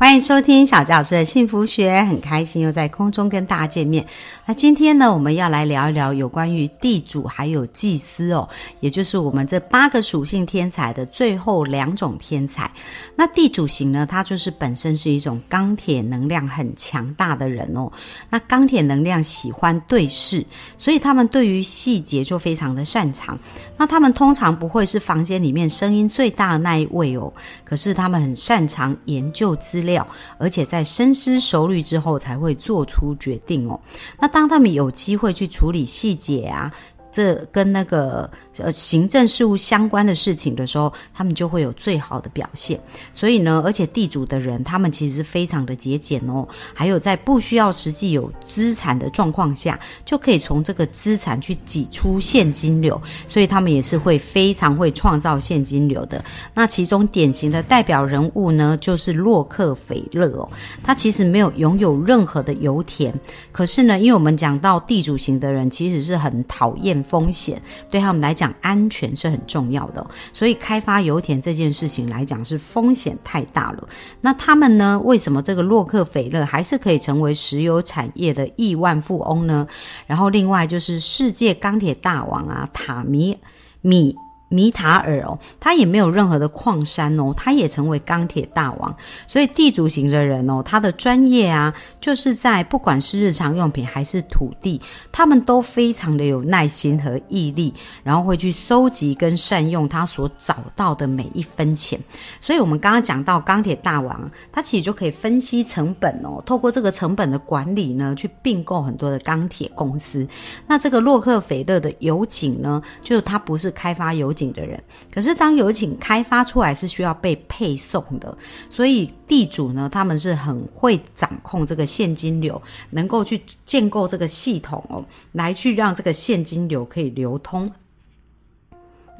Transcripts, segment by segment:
欢迎收听小教师的幸福学，很开心又在空中跟大家见面。那今天呢，我们要来聊一聊有关于地主还有祭司哦，也就是我们这八个属性天才的最后两种天才。那地主型呢，它就是本身是一种钢铁能量很强大的人哦。那钢铁能量喜欢对视，所以他们对于细节就非常的擅长。那他们通常不会是房间里面声音最大的那一位哦，可是他们很擅长研究资料。料而且在深思熟虑之后才会做出决定哦。那当他们有机会去处理细节啊。这跟那个呃行政事务相关的事情的时候，他们就会有最好的表现。所以呢，而且地主的人，他们其实非常的节俭哦。还有在不需要实际有资产的状况下，就可以从这个资产去挤出现金流。所以他们也是会非常会创造现金流的。那其中典型的代表人物呢，就是洛克菲勒哦。他其实没有拥有任何的油田，可是呢，因为我们讲到地主型的人，其实是很讨厌。风险对他们来讲，安全是很重要的，所以开发油田这件事情来讲是风险太大了。那他们呢？为什么这个洛克菲勒还是可以成为石油产业的亿万富翁呢？然后另外就是世界钢铁大王啊，塔米米。米塔尔哦，他也没有任何的矿山哦，他也成为钢铁大王。所以地主型的人哦，他的专业啊，就是在不管是日常用品还是土地，他们都非常的有耐心和毅力，然后会去收集跟善用他所找到的每一分钱。所以我们刚刚讲到钢铁大王，他其实就可以分析成本哦，透过这个成本的管理呢，去并购很多的钢铁公司。那这个洛克菲勒的油井呢，就是他不是开发油。井的人，可是当油井开发出来是需要被配送的，所以地主呢，他们是很会掌控这个现金流，能够去建构这个系统哦，来去让这个现金流可以流通。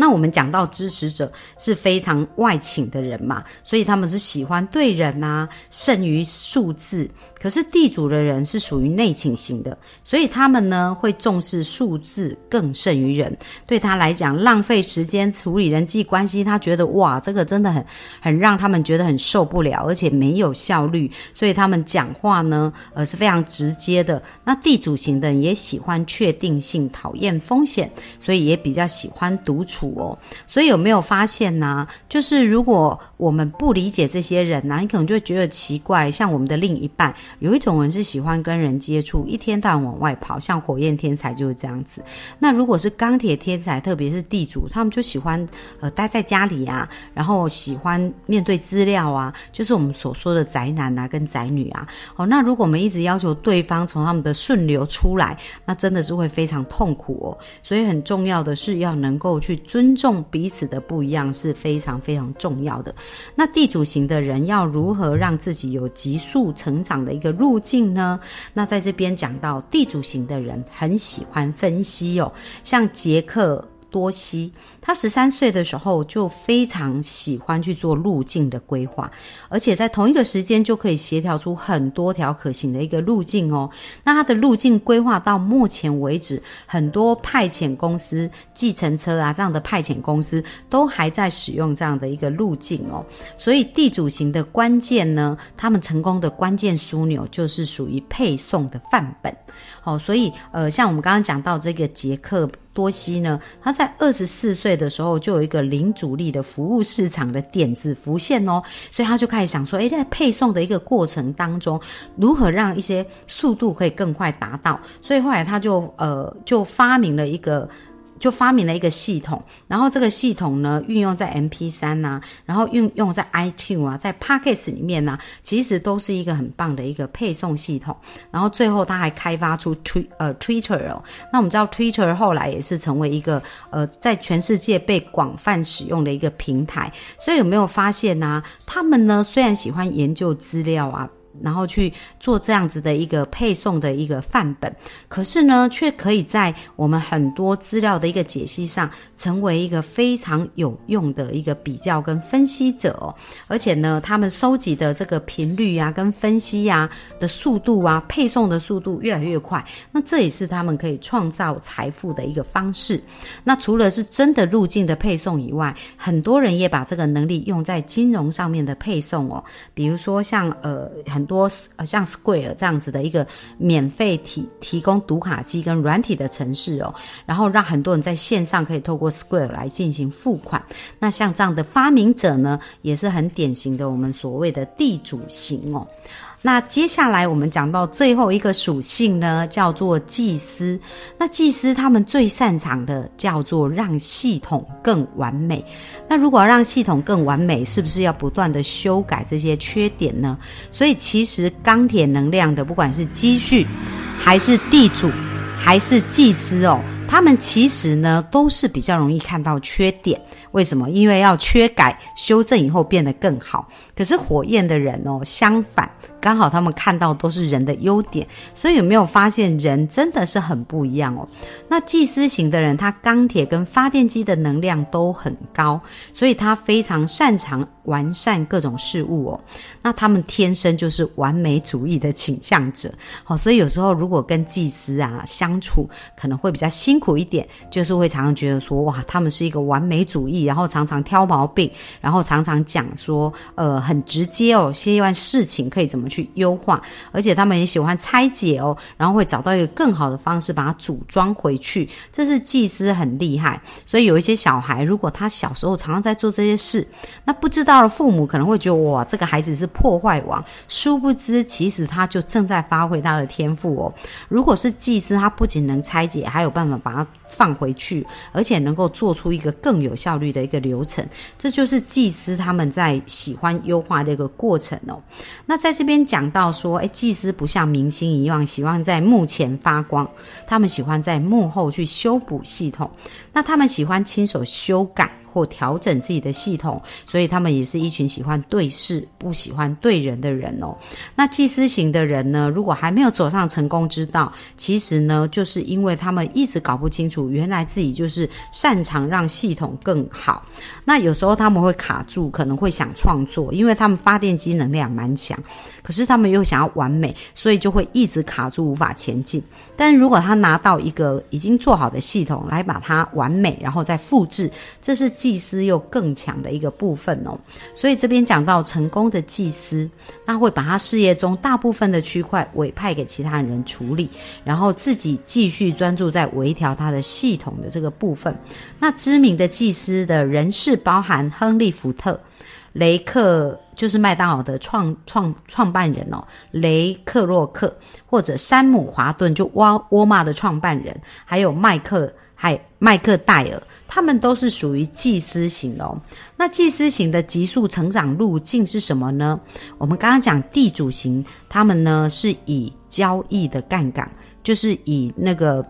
那我们讲到支持者是非常外请的人嘛，所以他们是喜欢对人啊胜于数字。可是地主的人是属于内倾型的，所以他们呢会重视数字更胜于人。对他来讲，浪费时间处理人际关系，他觉得哇，这个真的很很让他们觉得很受不了，而且没有效率。所以他们讲话呢，呃是非常直接的。那地主型的人也喜欢确定性，讨厌风险，所以也比较喜欢独处哦。所以有没有发现呢？就是如果我们不理解这些人呢，你可能就会觉得奇怪，像我们的另一半。有一种人是喜欢跟人接触，一天到晚往外跑，像火焰天才就是这样子。那如果是钢铁天才，特别是地主，他们就喜欢呃待在家里啊，然后喜欢面对资料啊，就是我们所说的宅男啊跟宅女啊。哦，那如果我们一直要求对方从他们的顺流出来，那真的是会非常痛苦哦。所以很重要的是要能够去尊重彼此的不一样，是非常非常重要的。那地主型的人要如何让自己有急速成长的？一个路径呢？那在这边讲到地主型的人很喜欢分析哦，像杰克。多西，他十三岁的时候就非常喜欢去做路径的规划，而且在同一个时间就可以协调出很多条可行的一个路径哦。那他的路径规划到目前为止，很多派遣公司、计程车啊这样的派遣公司都还在使用这样的一个路径哦。所以地主型的关键呢，他们成功的关键枢纽就是属于配送的范本。好，所以呃，像我们刚刚讲到这个杰克。多西呢？他在二十四岁的时候就有一个零主力的服务市场的点子浮现哦，所以他就开始想说：，诶，在配送的一个过程当中，如何让一些速度可以更快达到？所以后来他就呃，就发明了一个。就发明了一个系统，然后这个系统呢运用在 M P 三呐，然后运用在 iTune 啊，在 Pockets 里面呢，其实都是一个很棒的一个配送系统。然后最后他还开发出推呃 Twitter 哦，那我们知道 Twitter 后来也是成为一个呃在全世界被广泛使用的一个平台。所以有没有发现呢？他们呢虽然喜欢研究资料啊。然后去做这样子的一个配送的一个范本，可是呢，却可以在我们很多资料的一个解析上，成为一个非常有用的一个比较跟分析者哦。而且呢，他们收集的这个频率啊，跟分析啊的速度啊，配送的速度越来越快，那这也是他们可以创造财富的一个方式。那除了是真的路径的配送以外，很多人也把这个能力用在金融上面的配送哦，比如说像呃很多呃像 Square 这样子的一个免费提提供读卡机跟软体的城市哦，然后让很多人在线上可以透过 Square 来进行付款。那像这样的发明者呢，也是很典型的我们所谓的地主型哦。那接下来我们讲到最后一个属性呢，叫做祭司。那祭司他们最擅长的叫做让系统更完美。那如果要让系统更完美，是不是要不断的修改这些缺点呢？所以其实钢铁能量的，不管是积蓄，还是地主，还是祭司哦，他们其实呢都是比较容易看到缺点。为什么？因为要缺改、修正以后变得更好。可是火焰的人哦，相反。刚好他们看到都是人的优点，所以有没有发现人真的是很不一样哦？那祭司型的人，他钢铁跟发电机的能量都很高，所以他非常擅长完善各种事物哦。那他们天生就是完美主义的倾向者，好，所以有时候如果跟祭司啊相处，可能会比较辛苦一点，就是会常常觉得说，哇，他们是一个完美主义，然后常常挑毛病，然后常常讲说，呃，很直接哦，希望事情可以怎么。去优化，而且他们也喜欢拆解哦，然后会找到一个更好的方式把它组装回去。这是祭司很厉害，所以有一些小孩，如果他小时候常常在做这些事，那不知道的父母可能会觉得哇，这个孩子是破坏王。殊不知，其实他就正在发挥他的天赋哦。如果是祭司，他不仅能拆解，还有办法把它。放回去，而且能够做出一个更有效率的一个流程，这就是技师他们在喜欢优化的一个过程哦。那在这边讲到说，诶，技师不像明星一样喜欢在幕前发光，他们喜欢在幕后去修补系统，那他们喜欢亲手修改。或调整自己的系统，所以他们也是一群喜欢对事不喜欢对人的人哦。那祭司型的人呢，如果还没有走上成功之道，其实呢，就是因为他们一直搞不清楚，原来自己就是擅长让系统更好。那有时候他们会卡住，可能会想创作，因为他们发电机能量蛮强，可是他们又想要完美，所以就会一直卡住，无法前进。但如果他拿到一个已经做好的系统来把它完美，然后再复制，这是祭司又更强的一个部分哦。所以这边讲到成功的祭司，那会把他事业中大部分的区块委派给其他人处理，然后自己继续专注在微调他的系统的这个部分。那知名的祭司的人士包含亨利·福特。雷克就是麦当劳的创创创办人哦，雷克洛克或者山姆华顿就沃沃玛的创办人，还有麦克还麦克戴尔，他们都是属于祭司型哦。那祭司型的急速成长路径是什么呢？我们刚刚讲地主型，他们呢是以交易的杠杆，就是以那个。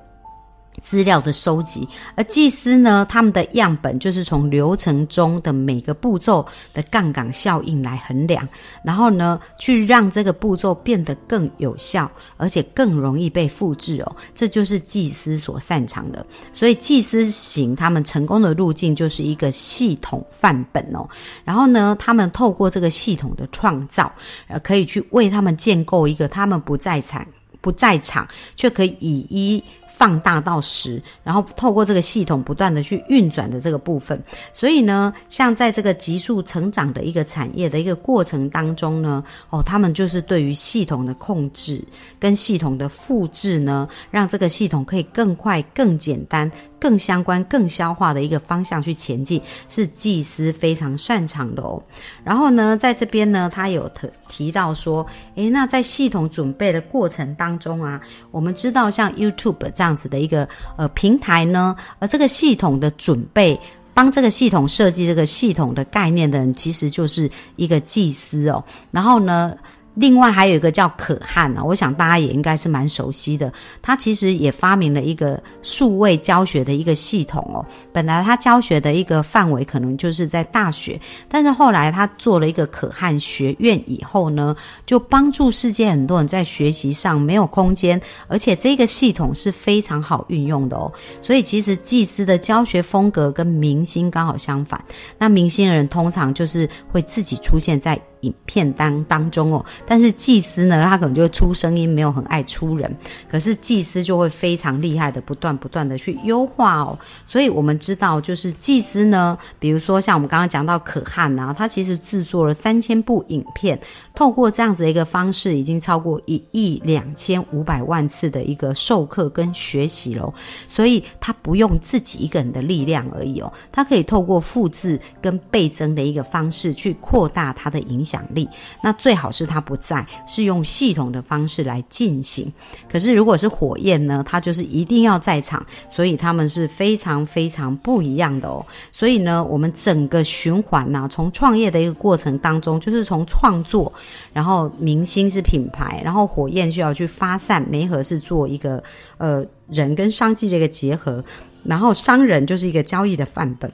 资料的收集，而祭司呢，他们的样本就是从流程中的每个步骤的杠杆效应来衡量，然后呢，去让这个步骤变得更有效，而且更容易被复制哦。这就是祭司所擅长的。所以祭司型他们成功的路径就是一个系统范本哦。然后呢，他们透过这个系统的创造，呃，可以去为他们建构一个他们不在场不在场却可以以一。放大到十，然后透过这个系统不断的去运转的这个部分，所以呢，像在这个急速成长的一个产业的一个过程当中呢，哦，他们就是对于系统的控制跟系统的复制呢，让这个系统可以更快、更简单。更相关、更消化的一个方向去前进，是技师非常擅长的哦。然后呢，在这边呢，他有提提到说，诶，那在系统准备的过程当中啊，我们知道像 YouTube 这样样子的一个呃平台呢，而这个系统的准备，帮这个系统设计这个系统的概念的人，其实就是一个技师哦。然后呢。另外还有一个叫可汗啊，我想大家也应该是蛮熟悉的。他其实也发明了一个数位教学的一个系统哦。本来他教学的一个范围可能就是在大学，但是后来他做了一个可汗学院以后呢，就帮助世界很多人在学习上没有空间，而且这个系统是非常好运用的哦。所以其实祭司的教学风格跟明星刚好相反。那明星人通常就是会自己出现在。影片当当中哦，但是祭司呢，他可能就会出声音，没有很爱出人。可是祭司就会非常厉害的，不断不断的去优化哦。所以我们知道，就是祭司呢，比如说像我们刚刚讲到可汗呐，他其实制作了三千部影片，透过这样子的一个方式，已经超过一亿两千五百万次的一个授课跟学习喽。所以他不用自己一个人的力量而已哦，他可以透过复制跟倍增的一个方式去扩大他的影响。奖励，那最好是他不在，是用系统的方式来进行。可是如果是火焰呢，他就是一定要在场，所以他们是非常非常不一样的哦。所以呢，我们整个循环呢，从创业的一个过程当中，就是从创作，然后明星是品牌，然后火焰需要去发散，媒合是做一个呃人跟商机的一个结合，然后商人就是一个交易的范本。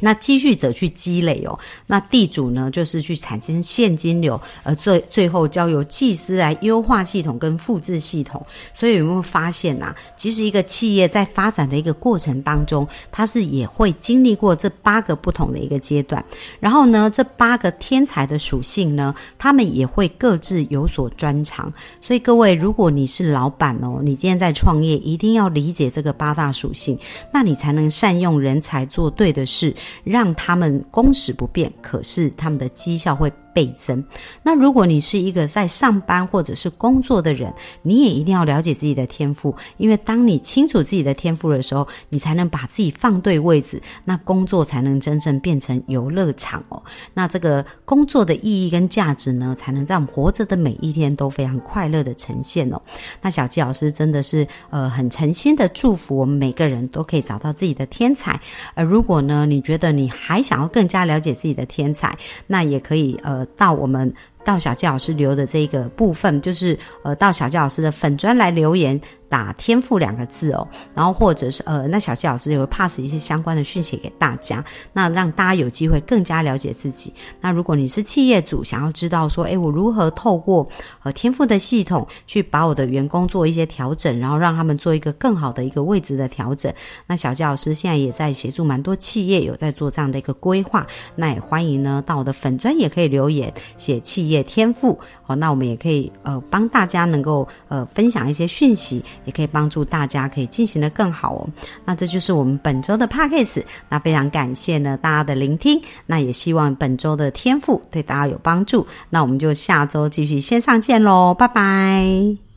那积蓄者去积累哦，那地主呢，就是去产生现金流，而最最后交由祭司来优化系统跟复制系统。所以有没有发现呐？其实一个企业在发展的一个过程当中，它是也会经历过这八个不同的一个阶段。然后呢，这八个天才的属性呢，他们也会各自有所专长。所以各位，如果你是老板哦，你今天在创业，一定要理解这个八大属性，那你才能善用人才做对的事。让他们工时不变，可是他们的绩效会。倍增。那如果你是一个在上班或者是工作的人，你也一定要了解自己的天赋，因为当你清楚自己的天赋的时候，你才能把自己放对位置，那工作才能真正变成游乐场哦。那这个工作的意义跟价值呢，才能在我们活着的每一天都非常快乐的呈现哦。那小纪老师真的是呃很诚心的祝福我们每个人都可以找到自己的天才。而如果呢，你觉得你还想要更加了解自己的天才，那也可以呃。到我们到小纪老师留的这个部分，就是呃，到小纪老师的粉砖来留言。打天赋两个字哦，然后或者是呃，那小七老师也会 pass 一些相关的讯息给大家，那让大家有机会更加了解自己。那如果你是企业主，想要知道说，诶，我如何透过呃天赋的系统去把我的员工做一些调整，然后让他们做一个更好的一个位置的调整，那小七老师现在也在协助蛮多企业有在做这样的一个规划，那也欢迎呢到我的粉专也可以留言写企业天赋哦，那我们也可以呃帮大家能够呃分享一些讯息。也可以帮助大家可以进行的更好哦。那这就是我们本周的 p a c k a g e 那非常感谢呢大家的聆听。那也希望本周的天赋对大家有帮助。那我们就下周继续线上见喽，拜拜。